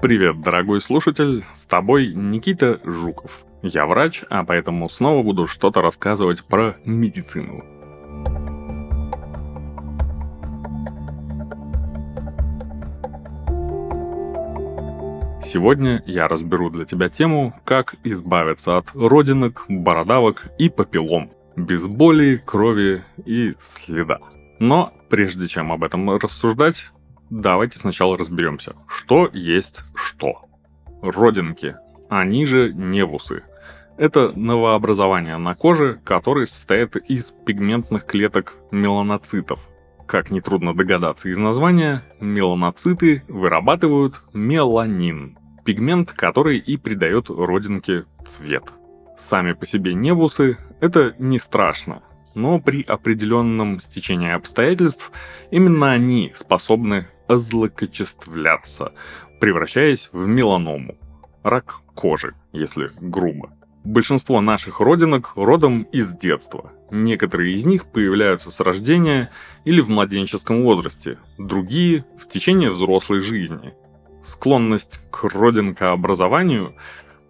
Привет, дорогой слушатель, с тобой Никита Жуков. Я врач, а поэтому снова буду что-то рассказывать про медицину. Сегодня я разберу для тебя тему, как избавиться от родинок, бородавок и папиллом, без боли, крови и следа. Но прежде чем об этом рассуждать, давайте сначала разберемся, что есть что. Родинки, они же невусы. Это новообразование на коже, которые состоят из пигментных клеток меланоцитов. Как нетрудно догадаться из названия, меланоциты вырабатывают меланин, пигмент, который и придает родинке цвет. Сами по себе невусы – это не страшно, но при определенном стечении обстоятельств именно они способны озлокочествляться, превращаясь в меланому – рак кожи, если грубо. Большинство наших родинок родом из детства. Некоторые из них появляются с рождения или в младенческом возрасте, другие – в течение взрослой жизни – Склонность к родинкообразованию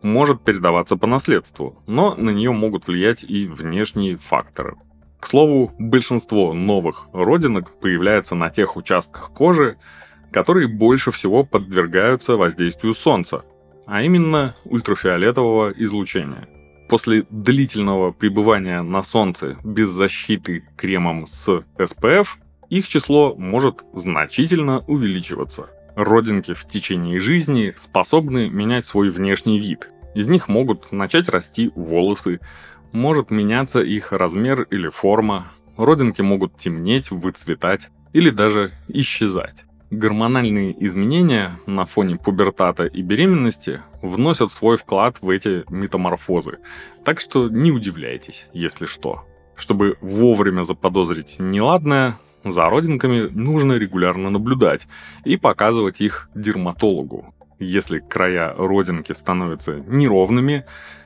может передаваться по наследству, но на нее могут влиять и внешние факторы. К слову, большинство новых родинок появляется на тех участках кожи, которые больше всего подвергаются воздействию солнца, а именно ультрафиолетового излучения. После длительного пребывания на солнце без защиты кремом с SPF, их число может значительно увеличиваться – Родинки в течение жизни способны менять свой внешний вид. Из них могут начать расти волосы, может меняться их размер или форма, родинки могут темнеть, выцветать или даже исчезать. Гормональные изменения на фоне пубертата и беременности вносят свой вклад в эти метаморфозы, так что не удивляйтесь, если что. Чтобы вовремя заподозрить неладное, за родинками нужно регулярно наблюдать и показывать их дерматологу. Если края родинки становятся неровными,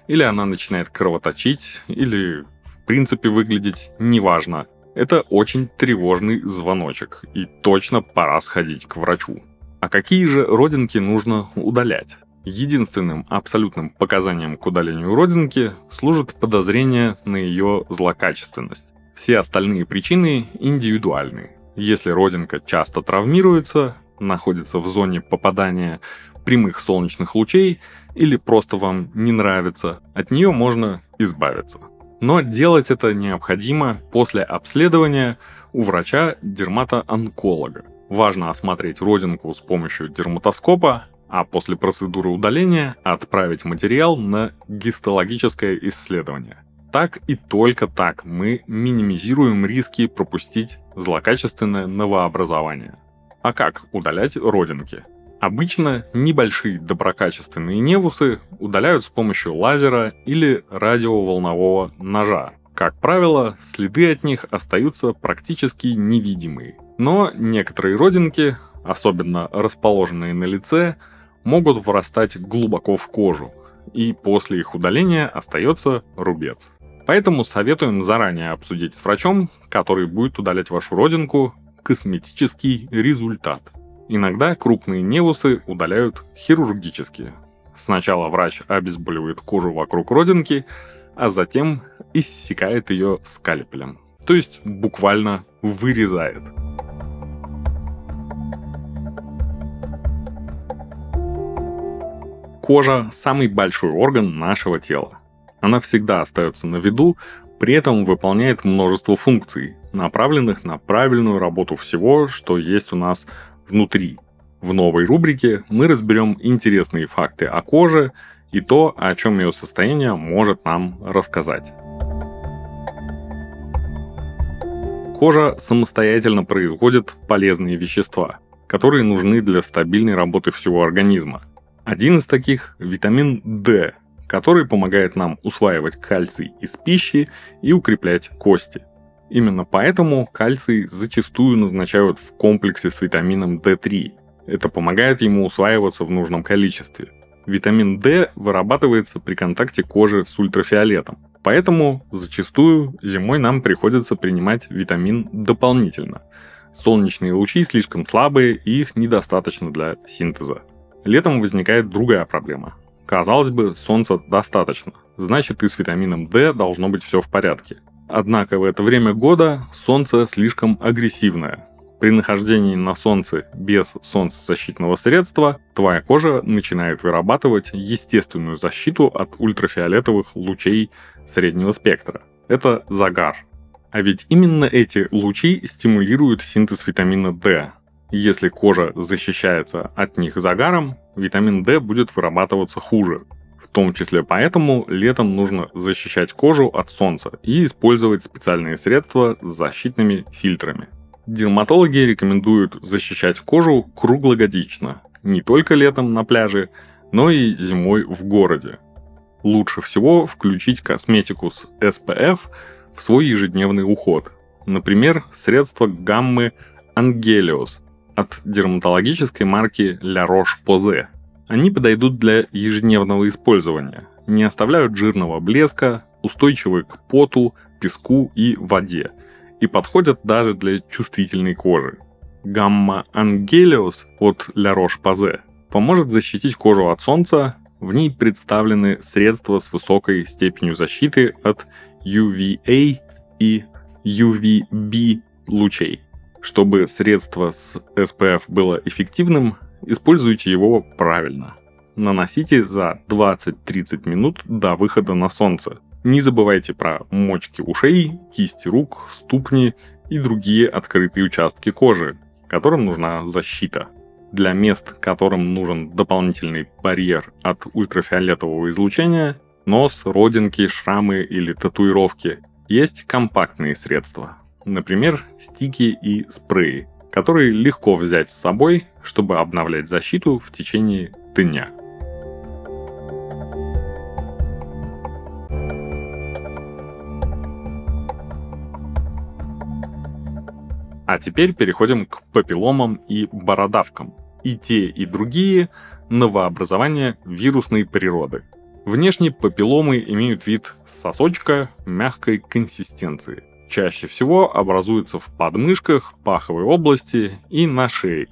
или она начинает кровоточить, или в принципе выглядеть неважно, это очень тревожный звоночек, и точно пора сходить к врачу. А какие же родинки нужно удалять? Единственным абсолютным показанием к удалению родинки служит подозрение на ее злокачественность. Все остальные причины индивидуальны. Если родинка часто травмируется, находится в зоне попадания прямых солнечных лучей или просто вам не нравится, от нее можно избавиться. Но делать это необходимо после обследования у врача-дерматоонколога. Важно осмотреть родинку с помощью дерматоскопа, а после процедуры удаления отправить материал на гистологическое исследование – так и только так мы минимизируем риски пропустить злокачественное новообразование. А как удалять родинки? Обычно небольшие доброкачественные невусы удаляют с помощью лазера или радиоволнового ножа. Как правило, следы от них остаются практически невидимые. Но некоторые родинки, особенно расположенные на лице, могут врастать глубоко в кожу, и после их удаления остается рубец. Поэтому советуем заранее обсудить с врачом, который будет удалять вашу родинку, косметический результат. Иногда крупные невусы удаляют хирургически. Сначала врач обезболивает кожу вокруг родинки, а затем иссекает ее скальпелем. То есть буквально вырезает. Кожа – самый большой орган нашего тела. Она всегда остается на виду, при этом выполняет множество функций, направленных на правильную работу всего, что есть у нас внутри. В новой рубрике мы разберем интересные факты о коже и то, о чем ее состояние может нам рассказать. Кожа самостоятельно производит полезные вещества, которые нужны для стабильной работы всего организма. Один из таких – витамин D, который помогает нам усваивать кальций из пищи и укреплять кости. Именно поэтому кальций зачастую назначают в комплексе с витамином D3. Это помогает ему усваиваться в нужном количестве. Витамин D вырабатывается при контакте кожи с ультрафиолетом. Поэтому зачастую зимой нам приходится принимать витамин дополнительно. Солнечные лучи слишком слабые и их недостаточно для синтеза. Летом возникает другая проблема. Казалось бы, солнца достаточно, значит и с витамином D должно быть все в порядке. Однако в это время года солнце слишком агрессивное. При нахождении на солнце без солнцезащитного средства твоя кожа начинает вырабатывать естественную защиту от ультрафиолетовых лучей среднего спектра. Это загар. А ведь именно эти лучи стимулируют синтез витамина D. Если кожа защищается от них загаром, витамин D будет вырабатываться хуже. В том числе поэтому летом нужно защищать кожу от солнца и использовать специальные средства с защитными фильтрами. Дерматологи рекомендуют защищать кожу круглогодично, не только летом на пляже, но и зимой в городе. Лучше всего включить косметику с SPF в свой ежедневный уход. Например, средства гаммы Angelios от дерматологической марки La Roche-Posay. Они подойдут для ежедневного использования, не оставляют жирного блеска, устойчивы к поту, песку и воде – и подходят даже для чувствительной кожи. Гамма Angelios от La Roche-Posay поможет защитить кожу от солнца, в ней представлены средства с высокой степенью защиты от UVA и UVB лучей. Чтобы средство с SPF было эффективным, используйте его правильно. Наносите за 20-30 минут до выхода на солнце – не забывайте про мочки ушей, кисти рук, ступни и другие открытые участки кожи, которым нужна защита. Для мест, которым нужен дополнительный барьер от ультрафиолетового излучения, нос, родинки, шрамы или татуировки, есть компактные средства. Например, стики и спреи, которые легко взять с собой, чтобы обновлять защиту в течение дня. А теперь переходим к папилломам и бородавкам. И те, и другие – новообразования вирусной природы. Внешне папилломы имеют вид сосочка мягкой консистенции. Чаще всего образуются в подмышках, паховой области и на шее,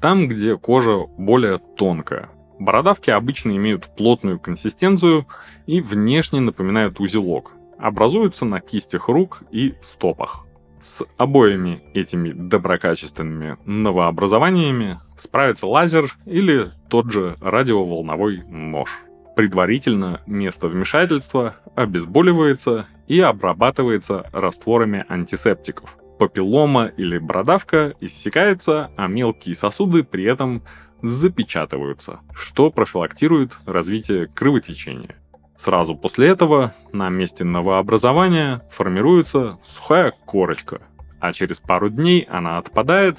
там, где кожа более тонкая. Бородавки обычно имеют плотную консистенцию и внешне напоминают узелок. Образуются на кистях рук и стопах. С обоими этими доброкачественными новообразованиями справится лазер или тот же радиоволновой нож. Предварительно место вмешательства обезболивается и обрабатывается растворами антисептиков. Папиллома или бородавка иссякается, а мелкие сосуды при этом запечатываются, что профилактирует развитие кровотечения. Сразу после этого на месте новообразования формируется сухая корочка, а через пару дней она отпадает,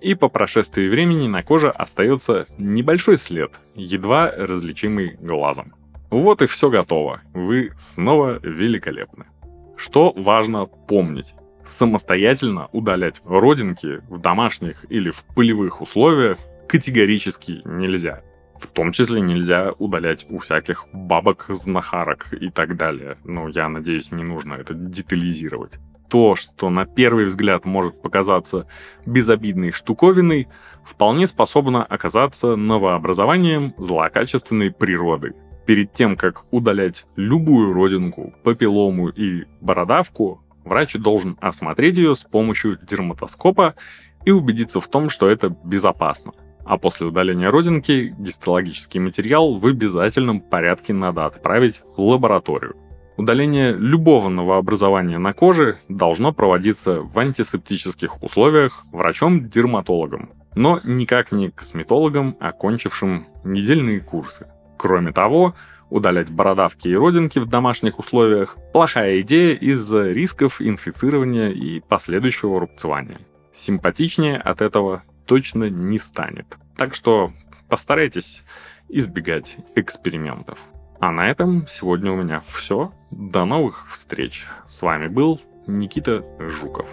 и по прошествии времени на коже остается небольшой след, едва различимый глазом. Вот и все готово. Вы снова великолепны. Что важно помнить? Самостоятельно удалять родинки в домашних или в пылевых условиях категорически нельзя. В том числе нельзя удалять у всяких бабок, знахарок и так далее. Но я надеюсь, не нужно это детализировать. То, что на первый взгляд может показаться безобидной штуковиной, вполне способно оказаться новообразованием злокачественной природы. Перед тем, как удалять любую родинку, папиллому и бородавку, врач должен осмотреть ее с помощью дерматоскопа и убедиться в том, что это безопасно а после удаления родинки гистологический материал в обязательном порядке надо отправить в лабораторию. Удаление любого новообразования на коже должно проводиться в антисептических условиях врачом-дерматологом, но никак не косметологом, окончившим недельные курсы. Кроме того, удалять бородавки и родинки в домашних условиях – плохая идея из-за рисков инфицирования и последующего рубцевания. Симпатичнее от этого точно не станет. Так что постарайтесь избегать экспериментов. А на этом сегодня у меня все. До новых встреч. С вами был Никита Жуков.